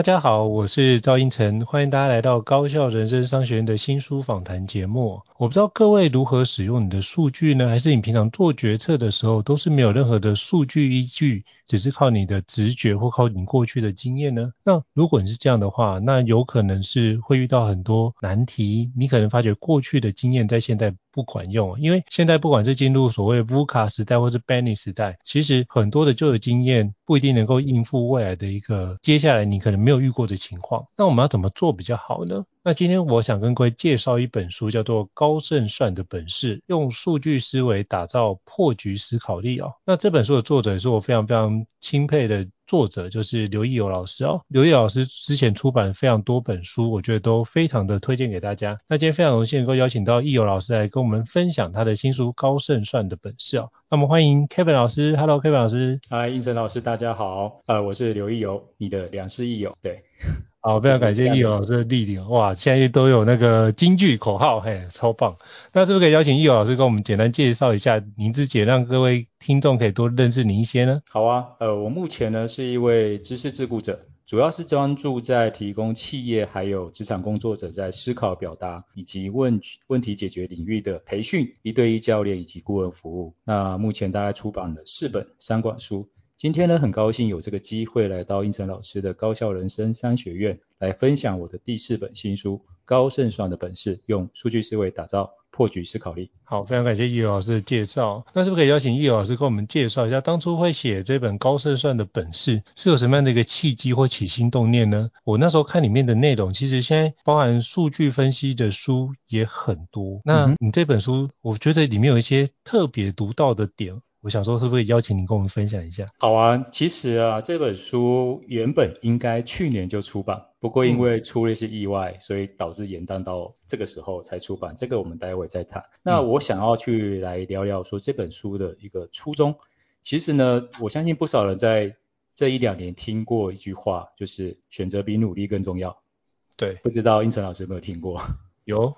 大家好，我是赵英成，欢迎大家来到高效人生商学院的新书访谈节目。我不知道各位如何使用你的数据呢？还是你平常做决策的时候都是没有任何的数据依据，只是靠你的直觉或靠你过去的经验呢？那如果你是这样的话，那有可能是会遇到很多难题。你可能发觉过去的经验在现在不管用，因为现在不管是进入所谓 VUCA 时代或是 Benny 时代，其实很多的旧的经验不一定能够应付未来的一个接下来你可能没有遇过的情况。那我们要怎么做比较好呢？那今天我想跟各位介绍一本书，叫做《高胜算的本事》，用数据思维打造破局思考力哦。那这本书的作者也是我非常非常钦佩的作者，就是刘益友老师哦。刘益友老师之前出版非常多本书，我觉得都非常的推荐给大家。那今天非常荣幸能够邀请到益友老师来跟我们分享他的新书《高胜算的本事》哦。那么欢迎 Kevin 老师，Hello，Kevin 老师。嗨，胤丞老师，大家好。呃，我是刘益友，你的良师益友，对。好，非常感谢易友老师的莅临。哇，现在都有那个金句口号，嘿，超棒。那是不是可以邀请易友老师跟我们简单介绍一下您自己，让各位听众可以多认识您一些呢？好啊，呃，我目前呢是一位知识自雇者，主要是专注在提供企业还有职场工作者在思考表达以及问问题解决领域的培训、一对一教练以及顾问服务。那目前大概出版了四本三管书。今天呢，很高兴有这个机会来到胤丞老师的高校人生商学院，来分享我的第四本新书《高胜算的本事》，用数据思维打造破局思考力。好，非常感谢易友老师的介绍。那是不是可以邀请易友老师跟我们介绍一下，当初会写这本《高胜算的本事》是有什么样的一个契机或起心动念呢？我那时候看里面的内容，其实现在包含数据分析的书也很多。那你这本书，我觉得里面有一些特别独到的点。我想说，会不会邀请您跟我们分享一下？好啊，其实啊，这本书原本应该去年就出版，不过因为出了一些意外，嗯、所以导致延宕到这个时候才出版。这个我们待会再谈。那我想要去来聊聊说这本书的一个初衷。其实呢，我相信不少人在这一两年听过一句话，就是选择比努力更重要。对，不知道应成老师有没有听过？有，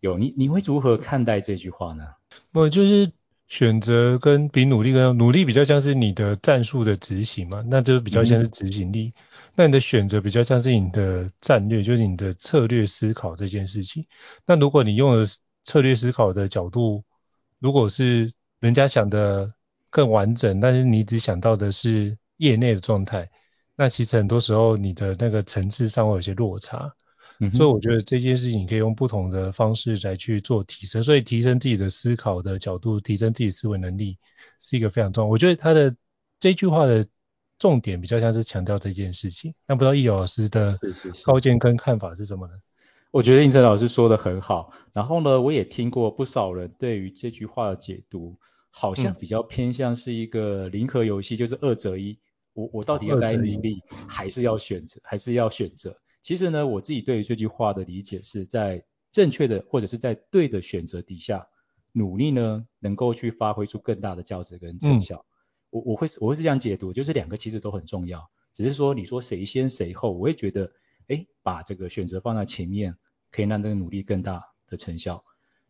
有。你你会如何看待这句话呢？我就是。选择跟比努力跟努力比较像是你的战术的执行嘛，那就比较像是执行力。嗯、那你的选择比较像是你的战略，就是你的策略思考这件事情。那如果你用了策略思考的角度，如果是人家想的更完整，但是你只想到的是业内的状态，那其实很多时候你的那个层次上会有些落差。嗯、所以我觉得这件事情可以用不同的方式来去做提升，所以提升自己的思考的角度，提升自己思维能力是一个非常重要。我觉得他的这句话的重点比较像是强调这件事情。那不知道易友老师的高见跟看法是什么呢？是是是，我觉得应成老师说的很好。然后呢，我也听过不少人对于这句话的解读，好像比较偏向是一个零和游戏，就是二择一。我我到底要该努力，还是要选择，还是要选择？其实呢，我自己对于这句话的理解是在正确的或者是在对的选择底下，努力呢能够去发挥出更大的价值跟成效。嗯、我我会我会是这样解读，就是两个其实都很重要，只是说你说谁先谁后，我会觉得，哎，把这个选择放在前面，可以让这个努力更大的成效。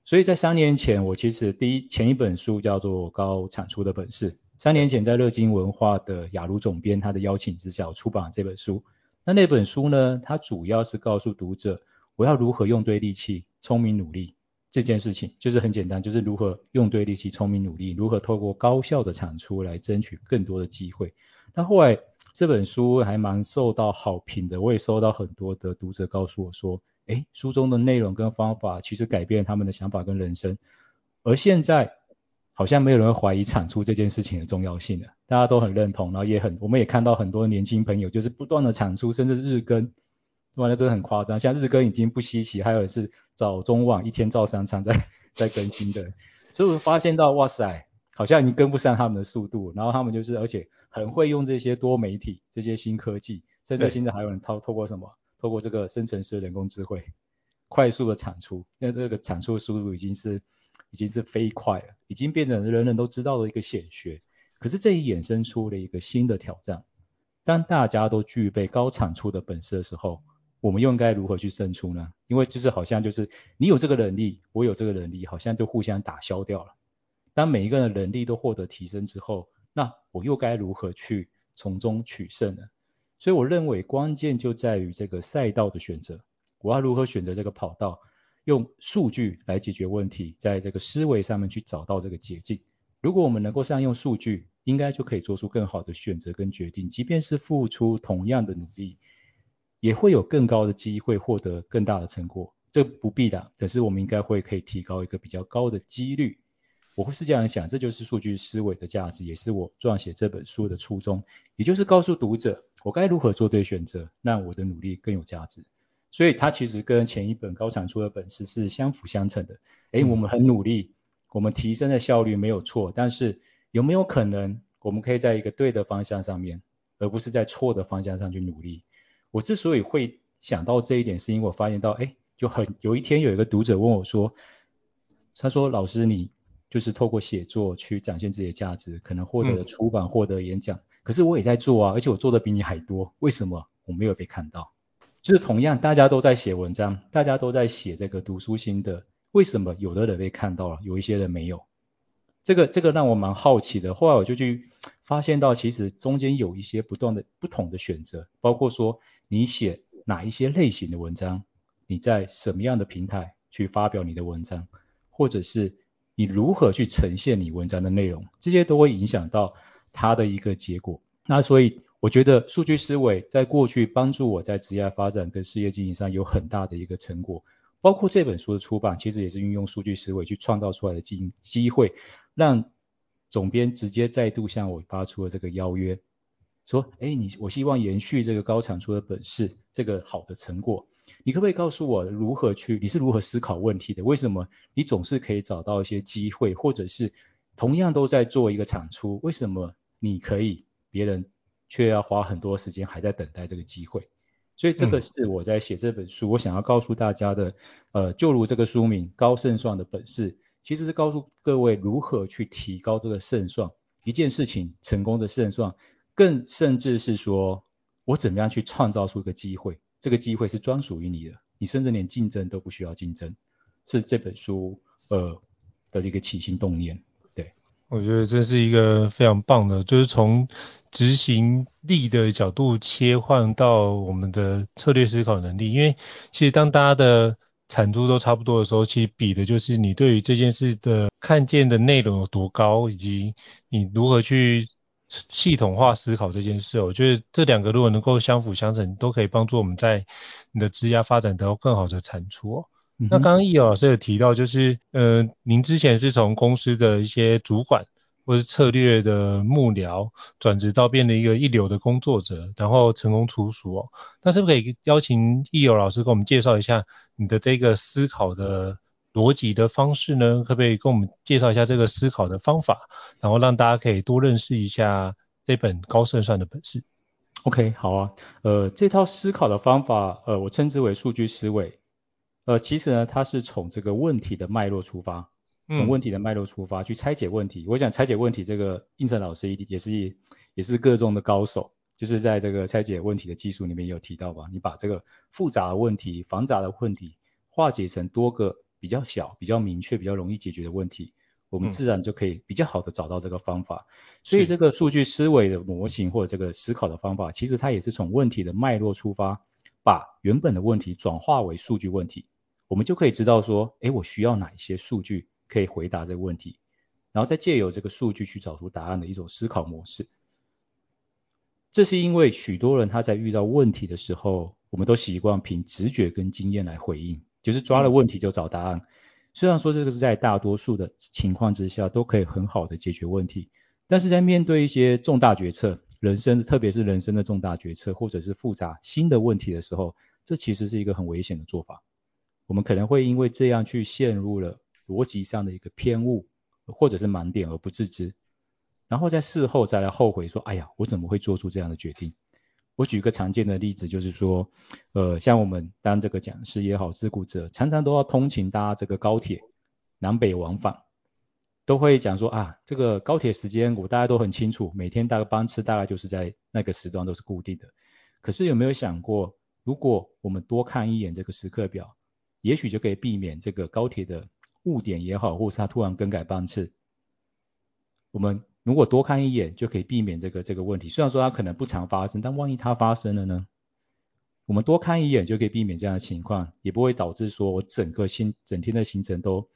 所以在三年前，我其实第一前一本书叫做《高产出的本事》，三年前在乐金文化的雅茹总编他的邀请之下，我出版了这本书。那那本书呢，它主要是告诉读者，我要如何用对力气，聪明努力这件事情，就是很简单，就是如何用对力气，聪明努力，如何透过高效的产出来争取更多的机会。那后来这本书还蛮受到好评的，我也收到很多的读者告诉我说，诶，书中的内容跟方法其实改变他们的想法跟人生，而现在。好像没有人会怀疑产出这件事情的重要性了，大家都很认同，然后也很，我们也看到很多年轻朋友就是不断的产出，甚至日更，哇，那真的很夸张。像日更已经不稀奇，还有是早中晚一天照三餐 在在更新的。所以我发现到，哇塞，好像已经跟不上他们的速度。然后他们就是，而且很会用这些多媒体、这些新科技，甚至现在还有人透透过什么，透过这个生成式人工智慧，快速的产出。那这个产出的速度已经是已经是飞快了，已经变成人人都知道的一个显学。可是这也衍生出了一个新的挑战。当大家都具备高产出的本事的时候，我们又应该如何去胜出呢？因为就是好像就是你有这个能力，我有这个能力，好像就互相打消掉了。当每一个人的能力都获得提升之后，那我又该如何去从中取胜呢？所以我认为关键就在于这个赛道的选择，我要如何选择这个跑道，用数据来解决问题，在这个思维上面去找到这个捷径。如果我们能够善用数据，应该就可以做出更好的选择跟决定，即便是付出同样的努力，也会有更高的机会获得更大的成果。这不必的，可是我们应该会可以提高一个比较高的几率。我会是这样想，这就是数据思维的价值，也是我撰写这本书的初衷，也就是告诉读者我该如何做对选择，让我的努力更有价值。所以它其实跟前一本高产出的本事是相辅相成的。诶，我们很努力。我们提升的效率没有错，但是有没有可能我们可以在一个对的方向上面，而不是在错的方向上去努力？我之所以会想到这一点，是因为我发现到，哎，就很有一天有一个读者问我说，他说老师你就是透过写作去展现自己的价值，可能获得了出版，获得演讲，可是我也在做啊，而且我做的比你还多，为什么我没有被看到？就是同样大家都在写文章，大家都在写这个读书心得。为什么有的人被看到了，有一些人没有？这个这个让我蛮好奇的。后来我就去发现到，其实中间有一些不断的不同的选择，包括说你写哪一些类型的文章，你在什么样的平台去发表你的文章，或者是你如何去呈现你文章的内容，这些都会影响到它的一个结果。那所以我觉得数据思维在过去帮助我在职业发展跟事业经营上有很大的一个成果。包括这本书的出版，其实也是运用数据思维去创造出来的机机会，让总编直接再度向我发出了这个邀约，说：哎，你我希望延续这个高产出的本事，这个好的成果，你可不可以告诉我如何去？你是如何思考问题的？为什么你总是可以找到一些机会，或者是同样都在做一个产出，为什么你可以，别人却要花很多时间还在等待这个机会？所以这个是我在写这本书，我想要告诉大家的，呃，就如这个书名《高胜算的本事》，其实是告诉各位如何去提高这个胜算，一件事情成功的胜算，更甚至是说我怎么样去创造出一个机会，这个机会是专属于你的，你甚至连竞争都不需要竞争，是这本书呃的一个起心动念。我觉得这是一个非常棒的，就是从执行力的角度切换到我们的策略思考能力。因为其实当大家的产出都差不多的时候，其实比的就是你对于这件事的看见的内容有多高，以及你如何去系统化思考这件事。我觉得这两个如果能够相辅相成，都可以帮助我们在你的职业发展得到更好的产出。那刚刚易友老师有提到，就是呃，您之前是从公司的一些主管或是策略的幕僚转职到变成一个一流的工作者，然后成功出书哦。那是不是可以邀请易友老师给我们介绍一下你的这个思考的逻辑的方式呢？可不可以跟我们介绍一下这个思考的方法，然后让大家可以多认识一下这本高胜算的本事？OK，好啊，呃，这套思考的方法，呃，我称之为数据思维。呃，其实呢，它是从这个问题的脉络出发，从问题的脉络出发去拆解问题。嗯、我想拆解问题，这个应成老师一定也是也是各中的高手，就是在这个拆解问题的技术里面也有提到吧。你把这个复杂的问题、繁杂的问题化解成多个比较小、比较明确、比较容易解决的问题，我们自然就可以比较好的找到这个方法。嗯、所以这个数据思维的模型或者这个思考的方法，其实它也是从问题的脉络出发。把原本的问题转化为数据问题，我们就可以知道说，诶，我需要哪一些数据可以回答这个问题，然后再借由这个数据去找出答案的一种思考模式。这是因为许多人他在遇到问题的时候，我们都习惯凭直觉跟经验来回应，就是抓了问题就找答案。虽然说这个是在大多数的情况之下都可以很好的解决问题，但是在面对一些重大决策，人生，特别是人生的重大决策，或者是复杂新的问题的时候，这其实是一个很危险的做法。我们可能会因为这样去陷入了逻辑上的一个偏误，或者是盲点而不自知，然后在事后再来后悔说，哎呀，我怎么会做出这样的决定？我举个常见的例子，就是说，呃，像我们当这个讲师也好，自雇者，常常都要通勤搭这个高铁，南北往返，都会讲说啊，这个高铁时间我大家都很清楚，每天大概班次大概就是在那个时段都是固定的。可是有没有想过，如果我们多看一眼这个时刻表，也许就可以避免这个高铁的误点也好，或是它突然更改班次，我们。如果多看一眼就可以避免这个这个问题，虽然说它可能不常发生，但万一它发生了呢？我们多看一眼就可以避免这样的情况，也不会导致说我整个行整天的行程都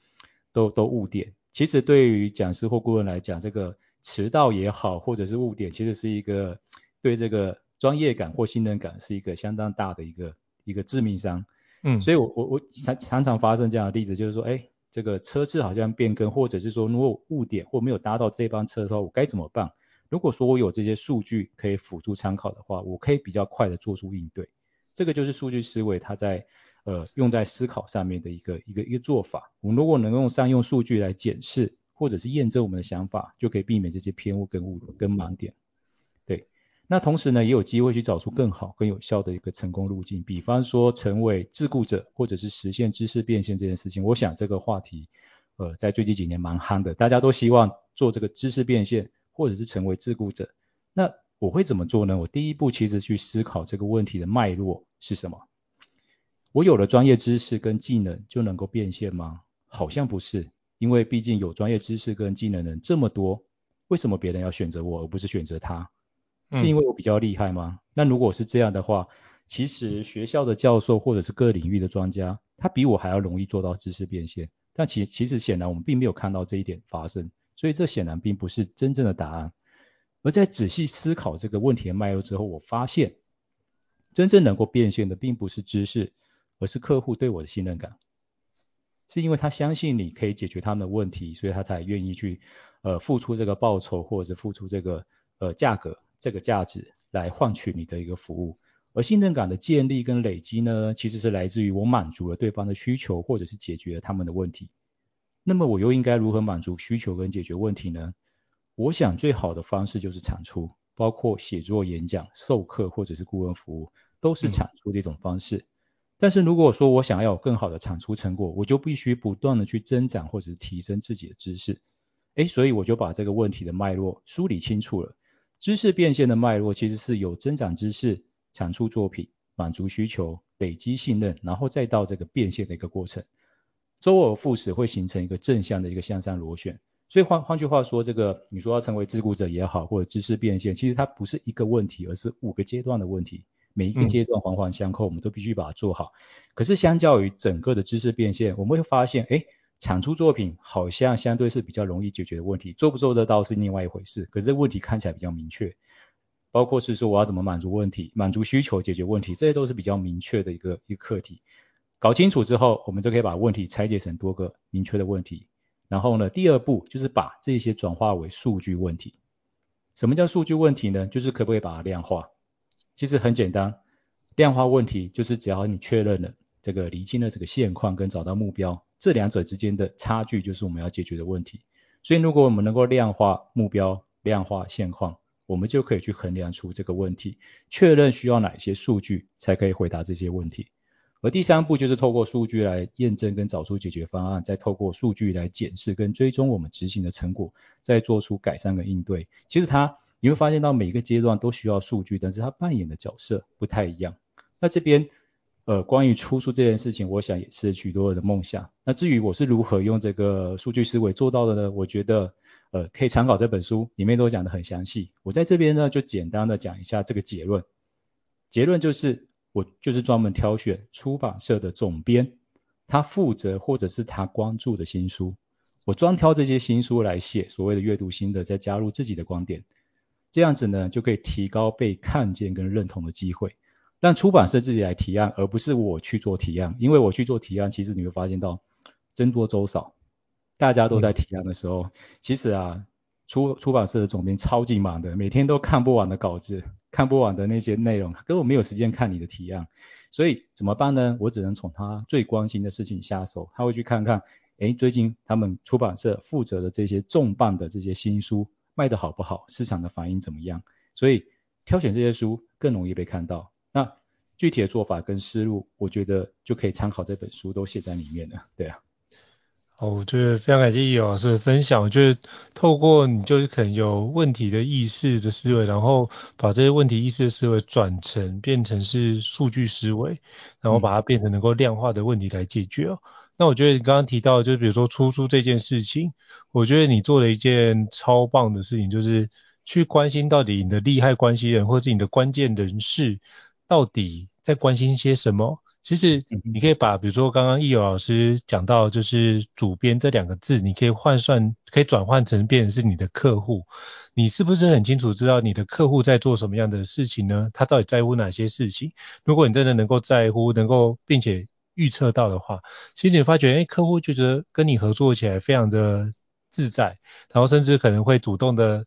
都都误点。其实对于讲师或顾问来讲，这个迟到也好，或者是误点，其实是一个对这个专业感或信任感是一个相当大的一个一个致命伤。嗯，所以我我我常常常发生这样的例子，就是说，哎。这个车次好像变更，或者是说如果误点或没有搭到这班车的时候，我该怎么办？如果说我有这些数据可以辅助参考的话，我可以比较快的做出应对。这个就是数据思维它在呃用在思考上面的一个一个一个做法。我们如果能用善用数据来检视或者是验证我们的想法，就可以避免这些偏误跟误跟盲点。对那同时呢，也有机会去找出更好、更有效的一个成功路径。比方说，成为自雇者，或者是实现知识变现这件事情。我想这个话题，呃，在最近几年蛮夯的，大家都希望做这个知识变现，或者是成为自雇者。那我会怎么做呢？我第一步其实去思考这个问题的脉络是什么。我有了专业知识跟技能就能够变现吗？好像不是，因为毕竟有专业知识跟技能的人这么多，为什么别人要选择我，而不是选择他？是因为我比较厉害吗？那如果是这样的话，其实学校的教授或者是各领域的专家，他比我还要容易做到知识变现。但其其实显然我们并没有看到这一点发生，所以这显然并不是真正的答案。而在仔细思考这个问题的脉络之后，我发现真正能够变现的并不是知识，而是客户对我的信任感。是因为他相信你可以解决他们的问题，所以他才愿意去呃付出这个报酬，或者是付出这个呃价格。这个价值来换取你的一个服务，而信任感的建立跟累积呢，其实是来自于我满足了对方的需求，或者是解决了他们的问题。那么我又应该如何满足需求跟解决问题呢？我想最好的方式就是产出，包括写作、演讲、授课或者是顾问服务，都是产出的一种方式。但是如果说我想要有更好的产出成果，我就必须不断的去增长或者是提升自己的知识。诶，所以我就把这个问题的脉络梳理清楚了。知识变现的脉络其实是有增长知识、产出作品、满足需求、累积信任，然后再到这个变现的一个过程，周而复始会形成一个正向的一个向上螺旋。所以换换句话说，这个你说要成为自雇者也好，或者知识变现，其实它不是一个问题，而是五个阶段的问题，每一个阶段环环相扣，我们都必须把它做好。可是相较于整个的知识变现，我们会发现，哎。产出作品好像相对是比较容易解决的问题，做不做得到是另外一回事。可是这问题看起来比较明确，包括是说我要怎么满足问题、满足需求、解决问题，这些都是比较明确的一个一个课题。搞清楚之后，我们就可以把问题拆解成多个明确的问题。然后呢，第二步就是把这些转化为数据问题。什么叫数据问题呢？就是可不可以把它量化？其实很简单，量化问题就是只要你确认了这个厘清了这个现况跟找到目标。这两者之间的差距就是我们要解决的问题。所以，如果我们能够量化目标、量化现况，我们就可以去衡量出这个问题，确认需要哪些数据才可以回答这些问题。而第三步就是透过数据来验证跟找出解决方案，再透过数据来检视跟追踪我们执行的成果，再做出改善跟应对。其实它你会发现到每个阶段都需要数据，但是它扮演的角色不太一样。那这边。呃，关于出书这件事情，我想也是许多人的梦想。那至于我是如何用这个数据思维做到的呢？我觉得，呃，可以参考这本书，里面都讲得很详细。我在这边呢，就简单的讲一下这个结论。结论就是，我就是专门挑选出版社的总编，他负责或者是他关注的新书，我专挑这些新书来写所谓的阅读心得，再加入自己的观点，这样子呢，就可以提高被看见跟认同的机会。让出版社自己来提案，而不是我去做提案。因为我去做提案，其实你会发现到僧多粥少，大家都在提案的时候，其实啊，出出版社的总编超级忙的，每天都看不完的稿子，看不完的那些内容，根本没有时间看你的提案。所以怎么办呢？我只能从他最关心的事情下手。他会去看看，哎，最近他们出版社负责的这些重磅的这些新书卖得好不好，市场的反应怎么样？所以挑选这些书更容易被看到。那具体的做法跟思路，我觉得就可以参考这本书都写在里面了。对啊。哦，我觉得非常感谢易老师的分享。我觉得透过你就是可能有问题的意识的思维，然后把这些问题意识的思维转成变成是数据思维，然后把它变成能够量化的问题来解决哦。那我觉得你刚刚提到，就比如说出书这件事情，我觉得你做了一件超棒的事情，就是去关心到底你的利害关系人或是你的关键人士到底在关心些什么。其实你可以把，比如说刚刚易友老师讲到，就是主编这两个字，你可以换算，可以转换成变成是你的客户。你是不是很清楚知道你的客户在做什么样的事情呢？他到底在乎哪些事情？如果你真的能够在乎，能够并且预测到的话，其实你发觉，哎，客户就觉得跟你合作起来非常的自在，然后甚至可能会主动的。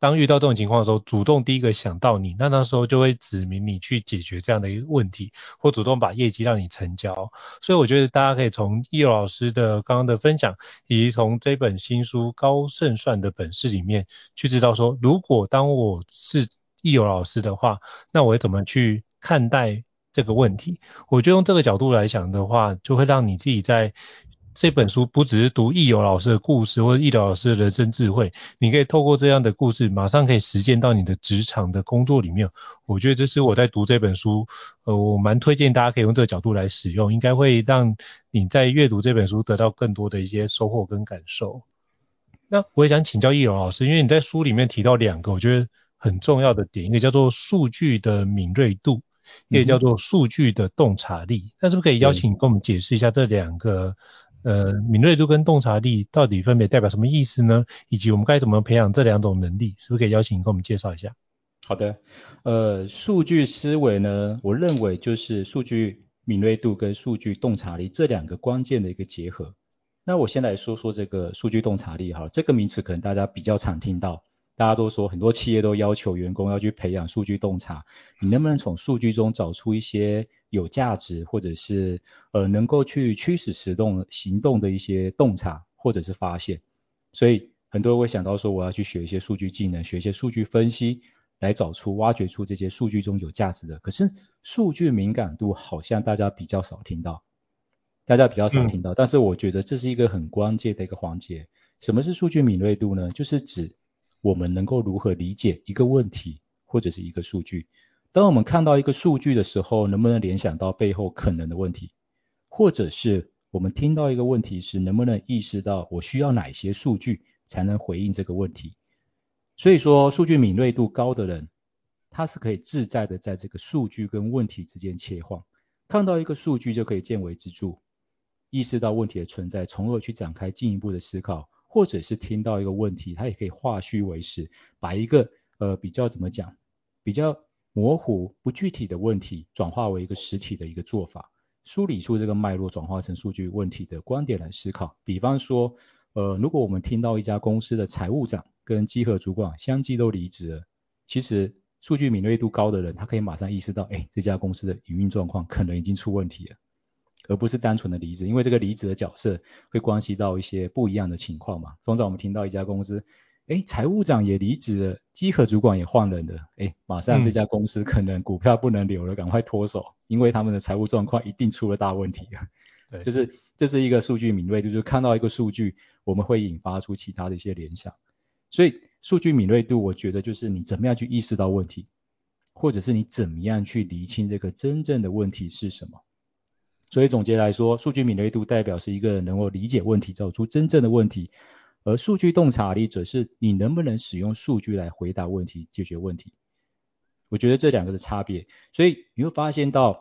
当遇到这种情况的时候，主动第一个想到你，那那时候就会指明你去解决这样的一个问题，或主动把业绩让你成交。所以我觉得大家可以从易老师的刚刚的分享，以及从这本新书《高胜算的本事》里面去知道说，如果当我是易老师的话，那我怎么去看待这个问题？我就用这个角度来想的话，就会让你自己在。这本书不只是读易友老师的故事或者易友老师的人生智慧，你可以透过这样的故事，马上可以实践到你的职场的工作里面。我觉得这是我在读这本书，呃，我蛮推荐大家可以用这个角度来使用，应该会让你在阅读这本书得到更多的一些收获跟感受。那我也想请教易友老师，因为你在书里面提到两个我觉得很重要的点，一个叫做数据的敏锐度，一个叫做数据的洞察力。那是不是可以邀请你跟我们解释一下这两个？呃，敏锐度跟洞察力到底分别代表什么意思呢？以及我们该怎么培养这两种能力？是不是可以邀请你跟我们介绍一下？好的，呃，数据思维呢，我认为就是数据敏锐度跟数据洞察力这两个关键的一个结合。那我先来说说这个数据洞察力哈，这个名词可能大家比较常听到。大家都说，很多企业都要求员工要去培养数据洞察。你能不能从数据中找出一些有价值，或者是呃能够去驱使行动行动的一些洞察，或者是发现？所以很多人会想到说，我要去学一些数据技能，学一些数据分析，来找出、挖掘出这些数据中有价值的。可是数据敏感度好像大家比较少听到，大家比较少听到。但是我觉得这是一个很关键的一个环节。什么是数据敏锐度呢？就是指我们能够如何理解一个问题或者是一个数据？当我们看到一个数据的时候，能不能联想到背后可能的问题？或者是我们听到一个问题时，能不能意识到我需要哪些数据才能回应这个问题？所以说，数据敏锐度高的人，他是可以自在的在这个数据跟问题之间切换，看到一个数据就可以见微知著，意识到问题的存在，从而去展开进一步的思考。或者是听到一个问题，他也可以化虚为实，把一个呃比较怎么讲，比较模糊不具体的问题转化为一个实体的一个做法，梳理出这个脉络，转化成数据问题的观点来思考。比方说，呃，如果我们听到一家公司的财务长跟稽核主管相继都离职了，其实数据敏锐度高的人，他可以马上意识到，哎，这家公司的营运状况可能已经出问题了。而不是单纯的离职，因为这个离职的角色会关系到一些不一样的情况嘛。通常我们听到一家公司，哎，财务长也离职了，稽核主管也换人了，哎，马上这家公司可能股票不能留了，赶快脱手，因为他们的财务状况一定出了大问题。对，就是这是一个数据敏锐，就是看到一个数据，我们会引发出其他的一些联想。所以数据敏锐度，我觉得就是你怎么样去意识到问题，或者是你怎么样去厘清这个真正的问题是什么。所以总结来说，数据敏锐度代表是一个人能够理解问题，找出真正的问题；而数据洞察力则是你能不能使用数据来回答问题、解决问题。我觉得这两个的差别，所以你会发现到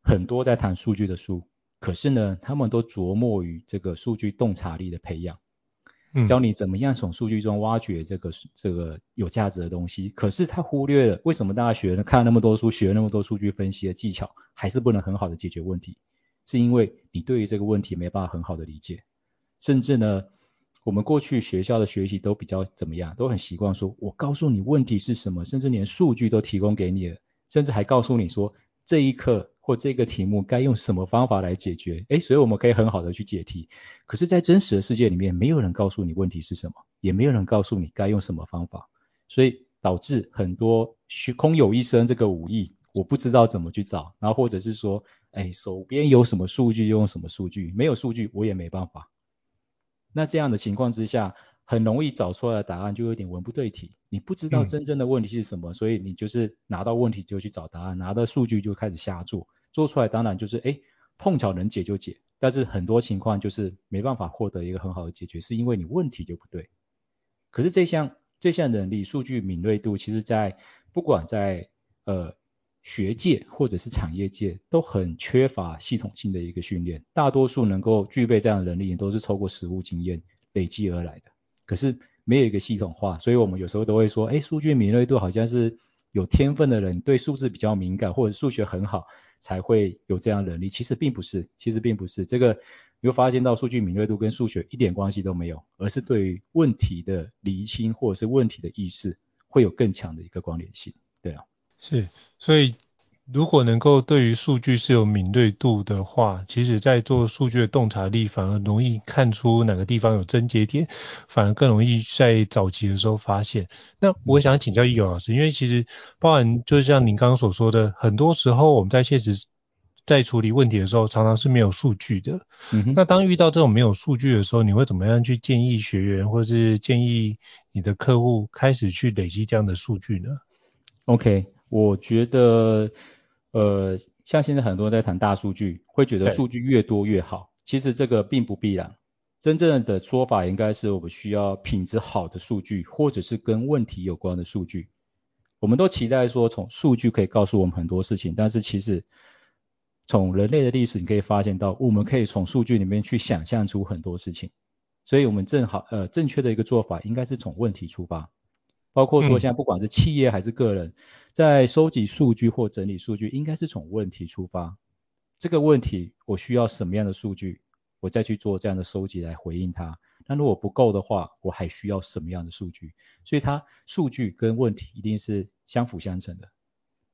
很多在谈数据的书，可是呢，他们都琢磨于这个数据洞察力的培养，教你怎么样从数据中挖掘这个这个有价值的东西。可是他忽略了为什么大家学了看了那么多书，学了那么多数据分析的技巧，还是不能很好的解决问题。是因为你对于这个问题没办法很好的理解，甚至呢，我们过去学校的学习都比较怎么样，都很习惯说，我告诉你问题是什么，甚至连数据都提供给你了，甚至还告诉你说，这一课或这个题目该用什么方法来解决，诶，所以我们可以很好的去解题。可是，在真实的世界里面，没有人告诉你问题是什么，也没有人告诉你该用什么方法，所以导致很多学空有一身这个武艺，我不知道怎么去找，然后或者是说，诶，手边有什么数据就用什么数据，没有数据我也没办法。那这样的情况之下，很容易找出来的答案就有点文不对题，你不知道真正的问题是什么，嗯、所以你就是拿到问题就去找答案，拿到数据就开始瞎做，做出来当然就是诶碰巧能解就解，但是很多情况就是没办法获得一个很好的解决，是因为你问题就不对。可是这项这项能力，数据敏锐度，其实在不管在呃学界或者是产业界都很缺乏系统性的一个训练，大多数能够具备这样的能力，都是透过实务经验累积而来的。可是没有一个系统化，所以我们有时候都会说，哎，数据敏锐度好像是有天分的人，对数字比较敏感，或者数学很好才会有这样能力。其实并不是，其实并不是。这个你会发现到数据敏锐度跟数学一点关系都没有，而是对于问题的厘清或者是问题的意识会有更强的一个关联性。对啊，是，所以。如果能够对于数据是有敏锐度的话，其实在做数据的洞察力反而容易看出哪个地方有症结点，反而更容易在早期的时候发现。那我想请教易友老师，因为其实包含就像您刚刚所说的，很多时候我们在现实在处理问题的时候，常常是没有数据的。嗯哼。那当遇到这种没有数据的时候，你会怎么样去建议学员，或是建议你的客户开始去累积这样的数据呢？OK，我觉得。呃，像现在很多人在谈大数据，会觉得数据越多越好。其实这个并不必然。真正的说法应该是我们需要品质好的数据，或者是跟问题有关的数据。我们都期待说，从数据可以告诉我们很多事情，但是其实从人类的历史你可以发现到，我们可以从数据里面去想象出很多事情。所以我们正好呃正确的一个做法应该是从问题出发。包括说，现在不管是企业还是个人，在收集数据或整理数据，应该是从问题出发。这个问题我需要什么样的数据，我再去做这样的收集来回应它。那如果不够的话，我还需要什么样的数据？所以它数据跟问题一定是相辅相成的。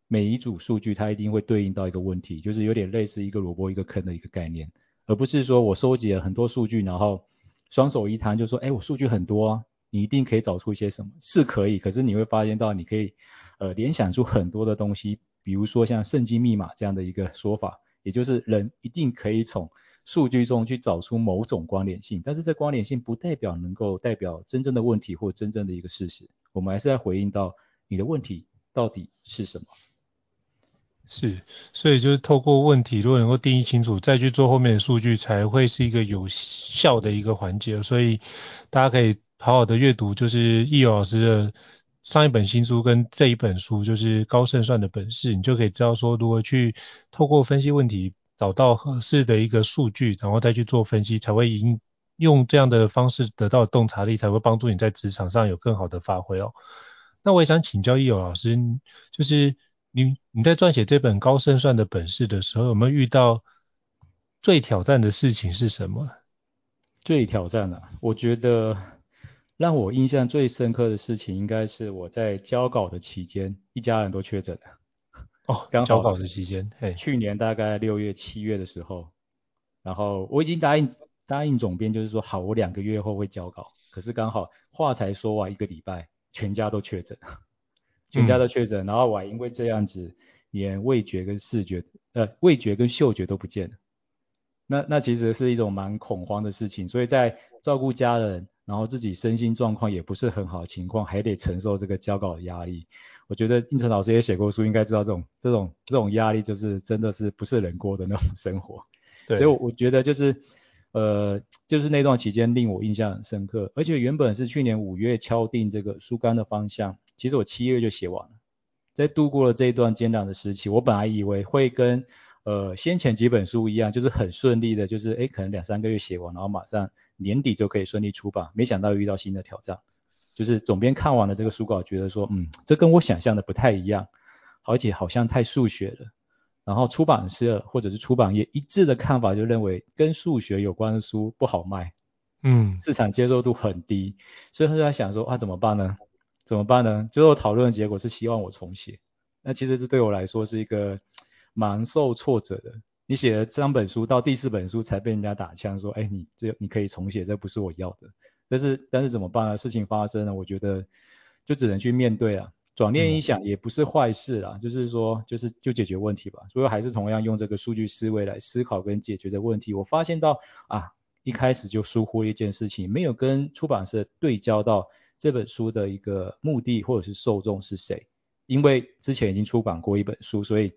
每一组数据它一定会对应到一个问题，就是有点类似一个萝卜一个坑的一个概念，而不是说我收集了很多数据，然后双手一摊就说，哎，我数据很多啊。你一定可以找出一些什么，是可以，可是你会发现到你可以，呃，联想出很多的东西，比如说像圣经密码这样的一个说法，也就是人一定可以从数据中去找出某种关联性，但是这关联性不代表能够代表真正的问题或真正的一个事实，我们还是要回应到你的问题到底是什么。是，所以就是透过问题，如果能够定义清楚，再去做后面的数据，才会是一个有效的一个环节。所以大家可以。好好的阅读，就是易友老师的上一本新书跟这一本书，就是高胜算的本事，你就可以知道说如何去透过分析问题，找到合适的一个数据，然后再去做分析，才会赢用这样的方式得到洞察力，才会帮助你在职场上有更好的发挥哦。那我也想请教易友老师，就是你你在撰写这本高胜算的本事的时候，有没有遇到最挑战的事情是什么？最挑战的、啊，我觉得。让我印象最深刻的事情，应该是我在交稿的期间，一家人都确诊了。哦，刚交稿的期间，嘿，去年大概六月、七月的时候，然后我已经答应答应总编，就是说好，我两个月后会交稿。可是刚好话才说完一个礼拜，全家都确诊，全家都确诊，嗯、然后我还因为这样子，连味觉跟视觉，呃，味觉跟嗅觉都不见了。那那其实是一种蛮恐慌的事情，所以在照顾家人。然后自己身心状况也不是很好的情况，还得承受这个交稿的压力。我觉得应成老师也写过书，应该知道这种这种这种压力就是真的是不是人过的那种 生活。对。所以我觉得就是呃就是那段期间令我印象很深刻，而且原本是去年五月敲定这个书干的方向，其实我七月就写完了。在度过了这一段艰难的时期，我本来以为会跟呃，先前几本书一样，就是很顺利的，就是诶可能两三个月写完，然后马上年底就可以顺利出版。没想到遇到新的挑战，就是总编看完了这个书稿，觉得说，嗯，这跟我想象的不太一样，而且好像太数学了。然后出版社或者是出版业一致的看法，就认为跟数学有关的书不好卖，嗯，市场接受度很低，所以他就在想说，啊，怎么办呢？怎么办呢？最后讨论的结果是希望我重写。那其实这对我来说是一个。蛮受挫折的。你写了三本书，到第四本书才被人家打枪说，哎，你这你可以重写，这不是我要的。但是但是怎么办呢？事情发生了，我觉得就只能去面对啊。转念一想，也不是坏事啦，嗯、就是说就是就解决问题吧。所以还是同样用这个数据思维来思考跟解决这问题。我发现到啊，一开始就疏忽一件事情，没有跟出版社对焦到这本书的一个目的或者是受众是谁。因为之前已经出版过一本书，所以。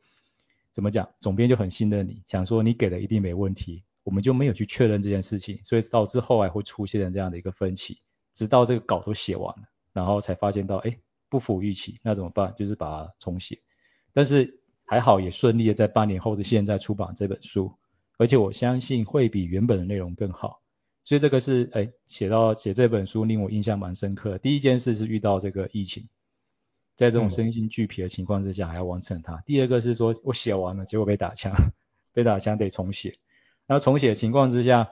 怎么讲？总编就很信任你，想说你给的一定没问题，我们就没有去确认这件事情，所以导致后来会出现这样的一个分歧，直到这个稿都写完了，然后才发现到，哎，不符预期，那怎么办？就是把它重写。但是还好，也顺利的在半年后的现在出版这本书，而且我相信会比原本的内容更好。所以这个是，哎，写到写这本书令我印象蛮深刻的。第一件事是遇到这个疫情。在这种身心俱疲的情况之下，还要完成它。嗯、第二个是说，我写完了，结果被打枪，被打枪得重写。然后重写的情况之下，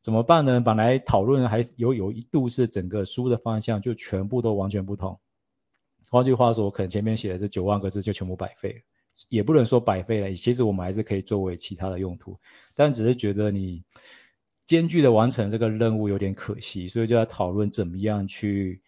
怎么办呢？本来讨论还有有一度是整个书的方向就全部都完全不同。换句话说，我可能前面写的这九万个字就全部白费了，也不能说白费了。其实我们还是可以作为其他的用途，但只是觉得你艰巨的完成这个任务有点可惜，所以就要讨论怎么样去。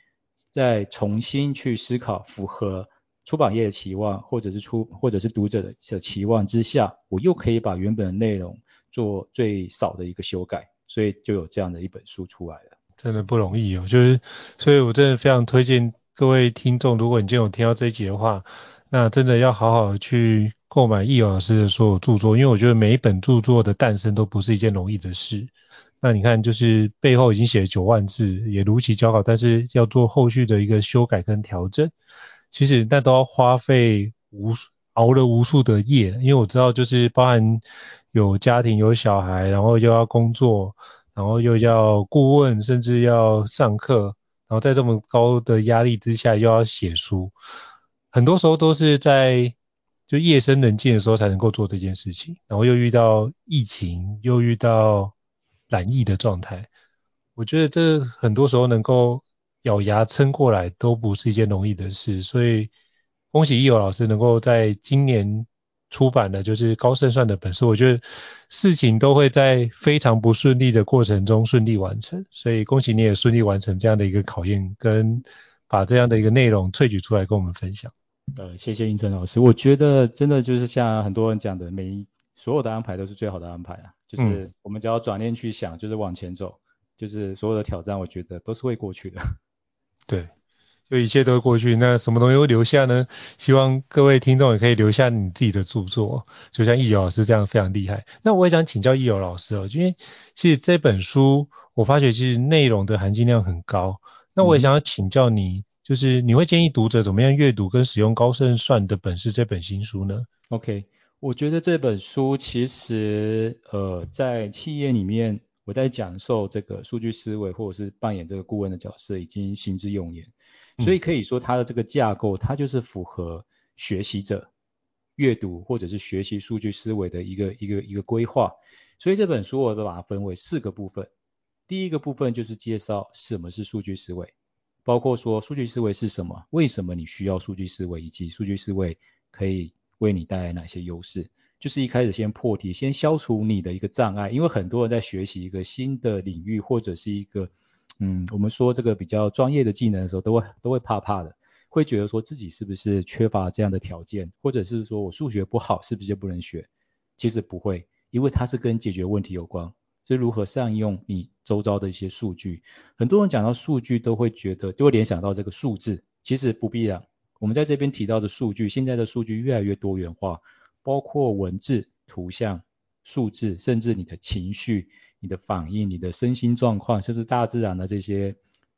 再重新去思考，符合出版业的期望，或者是出，或者是读者的期望之下，我又可以把原本的内容做最少的一个修改，所以就有这样的一本书出来了。真的不容易哦，就是，所以我真的非常推荐各位听众，如果你今天有听到这一集的话，那真的要好好去购买易老师的所有著作，因为我觉得每一本著作的诞生都不是一件容易的事。那你看，就是背后已经写了九万字，也如期交稿，但是要做后续的一个修改跟调整，其实那都要花费无数熬了无数的夜。因为我知道，就是包含有家庭、有小孩，然后又要工作，然后又要顾问，甚至要上课，然后在这么高的压力之下又要写书，很多时候都是在就夜深人静的时候才能够做这件事情，然后又遇到疫情，又遇到。染疫的状态，我觉得这很多时候能够咬牙撑过来都不是一件容易的事，所以恭喜易友老师能够在今年出版的就是高胜算的本书，我觉得事情都会在非常不顺利的过程中顺利完成，所以恭喜你也顺利完成这样的一个考验，跟把这样的一个内容萃取出来跟我们分享。呃，谢谢胤丞老师，我觉得真的就是像很多人讲的，每所有的安排都是最好的安排啊。就是我们只要转念去想，就是往前走，就是所有的挑战，我觉得都是会过去的。对，就一切都会过去。那什么东西会留下呢？希望各位听众也可以留下你自己的著作，就像易友老师这样非常厉害。那我也想请教易友老师哦，因为其实这本书我发觉其实内容的含金量很高。那我也想要请教你，嗯、就是你会建议读者怎么样阅读跟使用高胜算的本事这本新书呢？OK。我觉得这本书其实，呃，在企业里面，我在讲授这个数据思维，或者是扮演这个顾问的角色，已经行之有年。所以可以说，它的这个架构，它就是符合学习者阅读或者是学习数据思维的一个一个一个规划。所以这本书我都把它分为四个部分。第一个部分就是介绍什么是数据思维，包括说数据思维是什么，为什么你需要数据思维，以及数据思维可以。为你带来哪些优势？就是一开始先破题，先消除你的一个障碍。因为很多人在学习一个新的领域或者是一个，嗯，我们说这个比较专业的技能的时候，都会都会怕怕的，会觉得说自己是不是缺乏这样的条件，或者是说我数学不好，是不是就不能学？其实不会，因为它是跟解决问题有关，是如何善用你周遭的一些数据。很多人讲到数据，都会觉得就会联想到这个数字，其实不必然。我们在这边提到的数据，现在的数据越来越多元化，包括文字、图像、数字，甚至你的情绪、你的反应、你的身心状况，甚至大自然的这些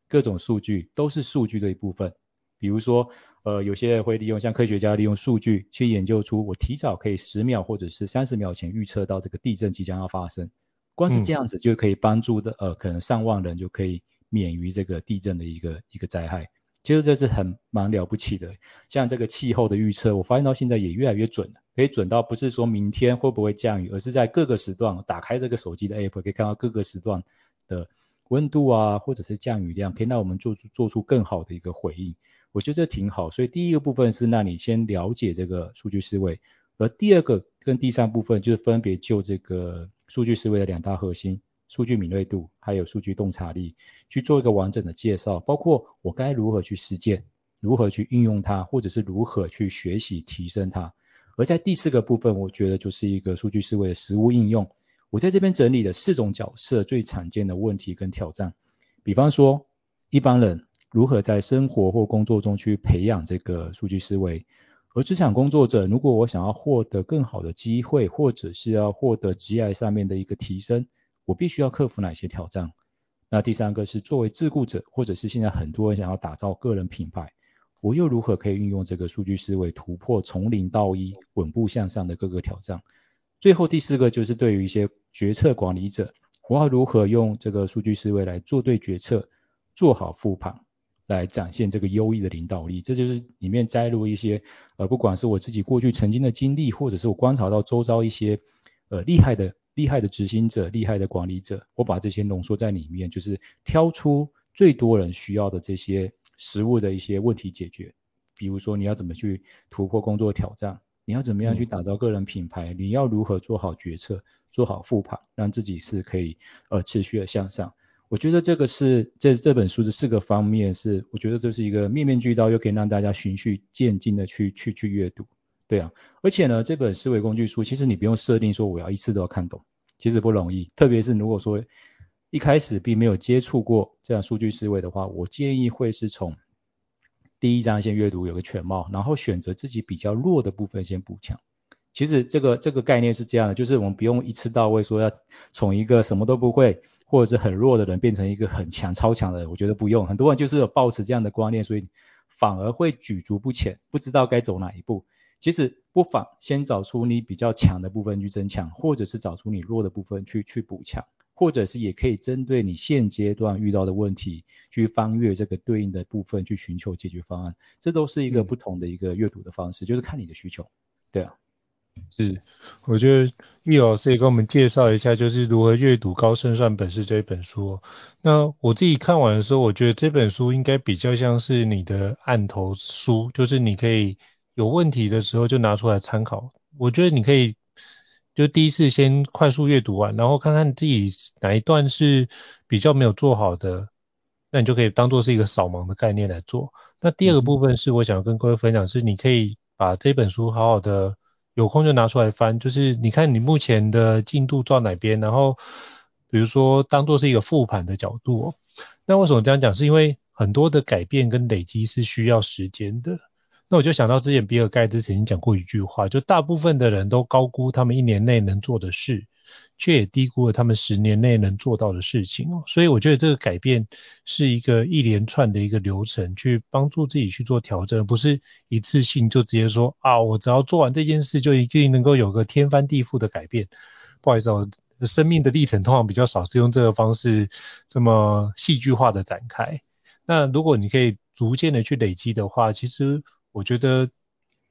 各种数据，都是数据的一部分。比如说，呃，有些人会利用，像科学家利用数据去研究出，我提早可以十秒或者是三十秒前预测到这个地震即将要发生，光是这样子就可以帮助的，呃，可能上万人就可以免于这个地震的一个一个灾害。其实这是很蛮了不起的，像这个气候的预测，我发现到现在也越来越准了，可以准到不是说明天会不会降雨，而是在各个时段打开这个手机的 app，可以看到各个时段的温度啊，或者是降雨量，可以让我们做出做出更好的一个回应。我觉得这挺好，所以第一个部分是让你先了解这个数据思维，而第二个跟第三部分就是分别就这个数据思维的两大核心，数据敏锐度还有数据洞察力，去做一个完整的介绍，包括我该如何去实践，如何去运用它，或者是如何去学习提升它。而在第四个部分，我觉得就是一个数据思维的实务应用。我在这边整理了四种角色最常见的问题跟挑战，比方说一般人如何在生活或工作中去培养这个数据思维，而职场工作者如果我想要获得更好的机会，或者是要获得职业上面的一个提升，我必须要克服哪些挑战？那第三个是作为自雇者，或者是现在很多人想要打造个人品牌，我又如何可以运用这个数据思维突破从零到一稳步向上的各个挑战？最后第四个就是对于一些决策管理者，我要如何用这个数据思维来做对决策，做好复盘，来展现这个优异的领导力。这就是里面摘录一些，呃，不管是我自己过去曾经的经历，或者是我观察到周遭一些，呃，厉害的厉害的执行者、厉害的管理者，我把这些浓缩在里面，就是挑出最多人需要的这些实务的一些问题解决。比如说你要怎么去突破工作挑战。你要怎么样去打造个人品牌？你要如何做好决策，做好复盘，让自己是可以呃持续的向上？我觉得这个是这这本书的四个方面是，我觉得这是一个面面俱到，又可以让大家循序渐进的去去去阅读。对啊，而且呢，这本思维工具书其实你不用设定说我要一次都要看懂，其实不容易。特别是如果说一开始并没有接触过这样数据思维的话，我建议会是从。第一章先阅读有个全貌，然后选择自己比较弱的部分先补强。其实这个这个概念是这样的，就是我们不用一次到位说要从一个什么都不会或者是很弱的人变成一个很强超强的人，我觉得不用。很多人就是有抱持这样的观念，所以反而会举足不前，不知道该走哪一步。其实不妨先找出你比较强的部分去增强，或者是找出你弱的部分去去补强。或者是也可以针对你现阶段遇到的问题，去翻阅这个对应的部分，去寻求解决方案。这都是一个不同的一个阅读的方式，嗯、就是看你的需求。对啊，是，我觉得易老师也跟我们介绍一下，就是如何阅读《高胜算本事》这本书。那我自己看完的时候，我觉得这本书应该比较像是你的案头书，就是你可以有问题的时候就拿出来参考。我觉得你可以。就第一次先快速阅读完，然后看看自己哪一段是比较没有做好的，那你就可以当做是一个扫盲的概念来做。那第二个部分是我想跟各位分享，是你可以把这本书好好的有空就拿出来翻，就是你看你目前的进度到哪边，然后比如说当做是一个复盘的角度哦。那为什么这样讲？是因为很多的改变跟累积是需要时间的。那我就想到之前比尔盖茨曾经讲过一句话，就大部分的人都高估他们一年内能做的事，却也低估了他们十年内能做到的事情哦。所以我觉得这个改变是一个一连串的一个流程，去帮助自己去做调整，不是一次性就直接说啊，我只要做完这件事就一定能够有个天翻地覆的改变。不好意思哦，生命的历程通常比较少是用这个方式这么戏剧化的展开。那如果你可以逐渐的去累积的话，其实。我觉得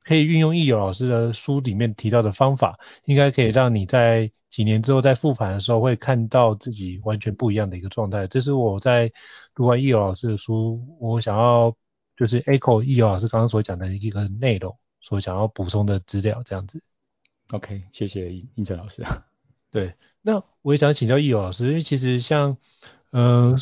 可以运用易友老师的书里面提到的方法，应该可以让你在几年之后在复盘的时候会看到自己完全不一样的一个状态。这是我在读完易友老师的书，我想要就是 echo 易友老师刚刚所讲的一个内容，所想要补充的资料这样子。OK，谢谢应哲老师。对，那我也想请教易友老师，因为其实像嗯。呃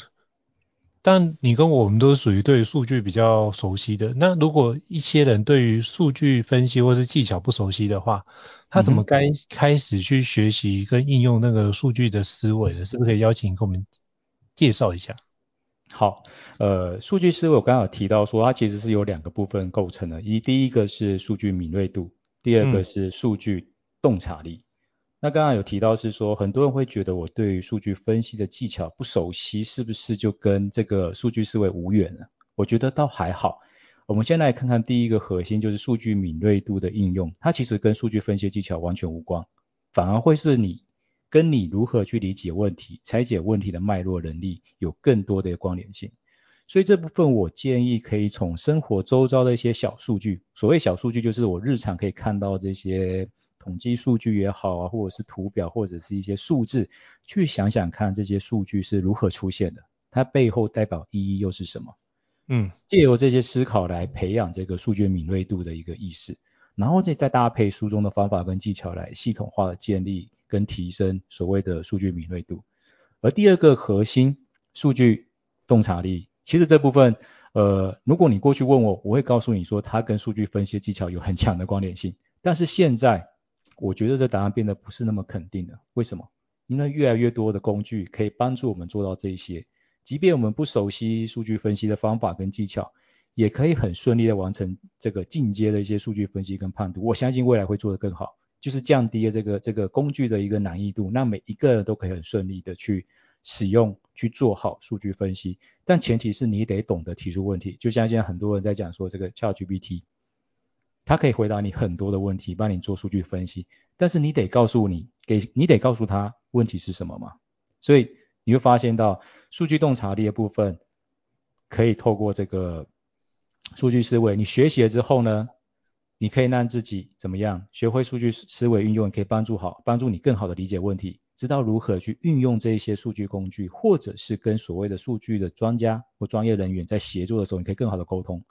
但你跟我们都是属于对于数据比较熟悉的。那如果一些人对于数据分析或是技巧不熟悉的话，他怎么该开始去学习跟应用那个数据的思维呢？是不是可以邀请你跟我们介绍一下？好，呃，数据思维我刚刚有提到说，它其实是由两个部分构成的。一，第一个是数据敏锐度，第二个是数据洞察力。嗯那刚刚有提到是说，很多人会觉得我对数据分析的技巧不熟悉，是不是就跟这个数据思维无缘了？我觉得倒还好。我们先来看看第一个核心，就是数据敏锐度的应用，它其实跟数据分析技巧完全无关，反而会是你跟你如何去理解问题、拆解问题的脉络能力有更多的关联性。所以这部分我建议可以从生活周遭的一些小数据，所谓小数据就是我日常可以看到这些。统计数据也好啊，或者是图表，或者是一些数字，去想想看这些数据是如何出现的，它背后代表意义又是什么？嗯，借由这些思考来培养这个数据敏锐度的一个意识，然后再再搭配书中的方法跟技巧来系统化的建立跟提升所谓的数据敏锐度。而第二个核心数据洞察力，其实这部分，呃，如果你过去问我，我会告诉你说它跟数据分析技巧有很强的关联性。但是现在，我觉得这答案变得不是那么肯定了。为什么？因为越来越多的工具可以帮助我们做到这些，即便我们不熟悉数据分析的方法跟技巧，也可以很顺利的完成这个进阶的一些数据分析跟判读。我相信未来会做得更好，就是降低了这个这个工具的一个难易度，让每一个人都可以很顺利的去使用去做好数据分析。但前提是你得懂得提出问题，就像现在很多人在讲说这个 ChatGPT。他可以回答你很多的问题，帮你做数据分析，但是你得告诉你，给你得告诉他问题是什么嘛？所以你会发现到数据洞察力的部分，可以透过这个数据思维，你学习了之后呢，你可以让自己怎么样？学会数据思维运用，可以帮助好，帮助你更好的理解问题，知道如何去运用这一些数据工具，或者是跟所谓的数据的专家或专业人员在协作的时候，你可以更好的沟通，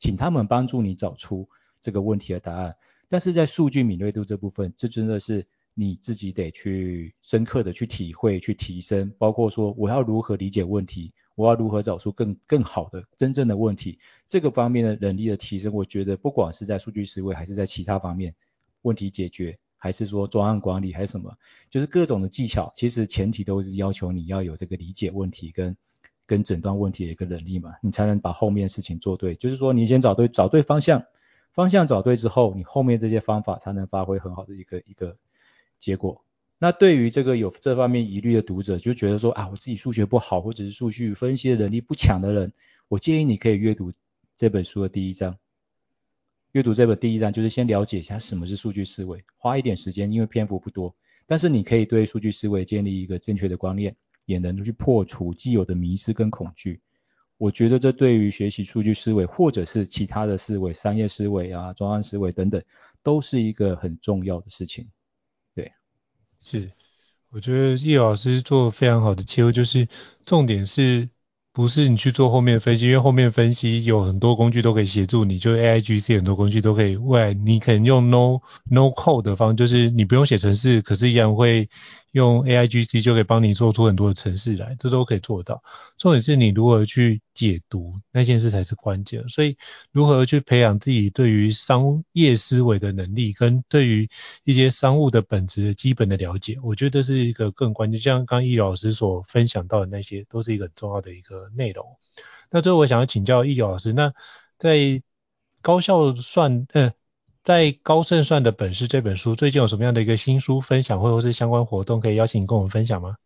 请他们帮助你找出。这个问题的答案，但是在数据敏锐度这部分，这真的是你自己得去深刻的去体会、去提升，包括说我要如何理解问题，我要如何找出更更好的真正的问题，这个方面的能力的提升，我觉得不管是在数据思维，还是在其他方面，问题解决，还是说专案管理，还是什么，就是各种的技巧，其实前提都是要求你要有这个理解问题跟跟诊断问题的一个能力嘛，你才能把后面事情做对。就是说你先找对找对方向。方向找对之后，你后面这些方法才能发挥很好的一个一个结果。那对于这个有这方面疑虑的读者，就觉得说啊，我自己数学不好，或者是数据分析的能力不强的人，我建议你可以阅读这本书的第一章。阅读这本第一章，就是先了解一下什么是数据思维，花一点时间，因为篇幅不多，但是你可以对数据思维建立一个正确的观念，也能去破除既有的迷失跟恐惧。我觉得这对于学习数据思维，或者是其他的思维、商业思维啊、专案思维等等，都是一个很重要的事情。对，是，我觉得叶老师做非常好的切入，就是重点是。不是你去做后面分析，因为后面分析有很多工具都可以协助你，就 AIGC 很多工具都可以。未来你可能用 No No Code 的方，就是你不用写程式，可是依然会用 AIGC 就可以帮你做出很多的程式来，这都可以做到。重点是你如何去解读那件事才是关键。所以如何去培养自己对于商业思维的能力，跟对于一些商务的本质的基本的了解，我觉得这是一个更关键。像刚易老师所分享到的那些，都是一个很重要的一个。内容。那最后我想要请教易老师，那在高效算呃，在高胜算的本事这本书，最近有什么样的一个新书分享会，或是相关活动可以邀请你跟我们分享吗？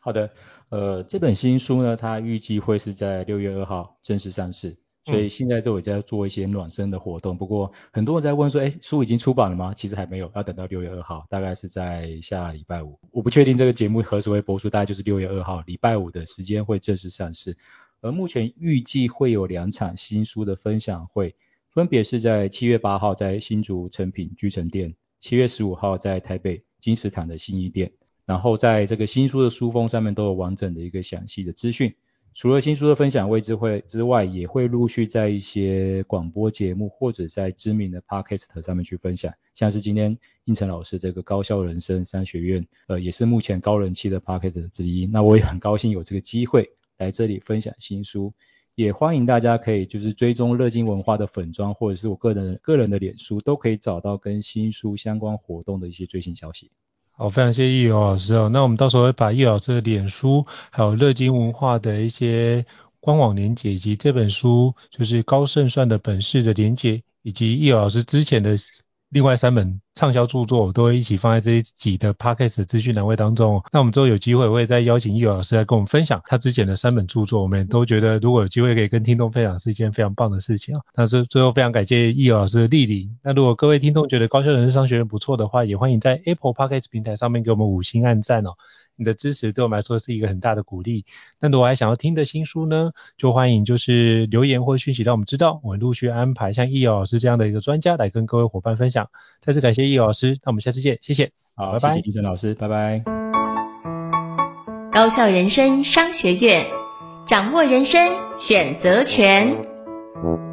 好的，呃，这本新书呢，它预计会是在六月二号正式上市。所以现在都有在做一些暖身的活动，不过很多人在问说，哎，书已经出版了吗？其实还没有，要等到六月二号，大概是在下礼拜五。我不确定这个节目何时会播出，大概就是六月二号礼拜五的时间会正式上市。而目前预计会有两场新书的分享会，分别是在七月八号在新竹诚品居城店，七月十五号在台北金石堂的新一店。然后在这个新书的书封上面都有完整的一个详细的资讯。除了新书的分享位置会之外，也会陆续在一些广播节目或者在知名的 Podcast 上面去分享，像是今天胤丞老师这个高效人生商学院，呃，也是目前高人气的 Podcast 之一。那我也很高兴有这个机会来这里分享新书，也欢迎大家可以就是追踪乐金文化的粉专，或者是我个人个人的脸书，都可以找到跟新书相关活动的一些最新消息。好，非常谢谢易友老师哦。那我们到时候会把易老师的脸书，还有乐金文化的一些官网连结，以及这本书就是高胜算的本事的连结，以及易友老师之前的。另外三本畅销著作，我都会一起放在这一集的 Podcast 资讯栏位当中。那我们之后有机会，会再邀请易友老师来跟我们分享他之前的三本著作。我们都觉得，如果有机会可以跟听众分享，是一件非常棒的事情啊。那最最后非常感谢易友老师的莅临。那如果各位听众觉得高校人士商学院不错的话，也欢迎在 Apple Podcast 平台上面给我们五星按赞哦。你的支持对我们来说是一个很大的鼓励。那如果还想要听的新书呢，就欢迎就是留言或讯息让我们知道，我们陆续安排像易友老师这样的一个专家来跟各位伙伴分享。再次感谢易友老师，那我们下次见，谢谢。好，拜拜。谢谢胤丞老师，拜拜。高校人生商学院，掌握人生选择权。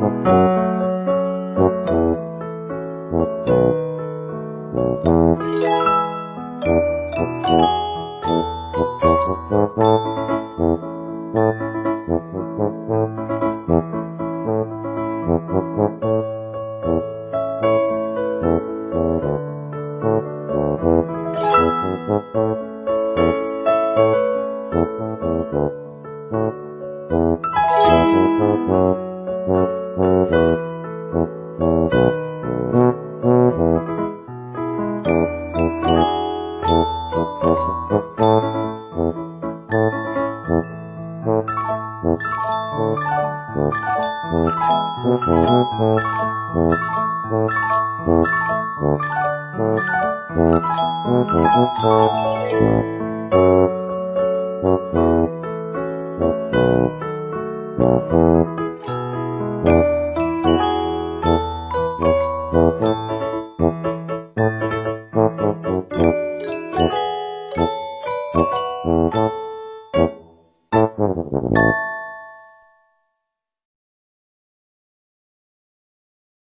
Thank.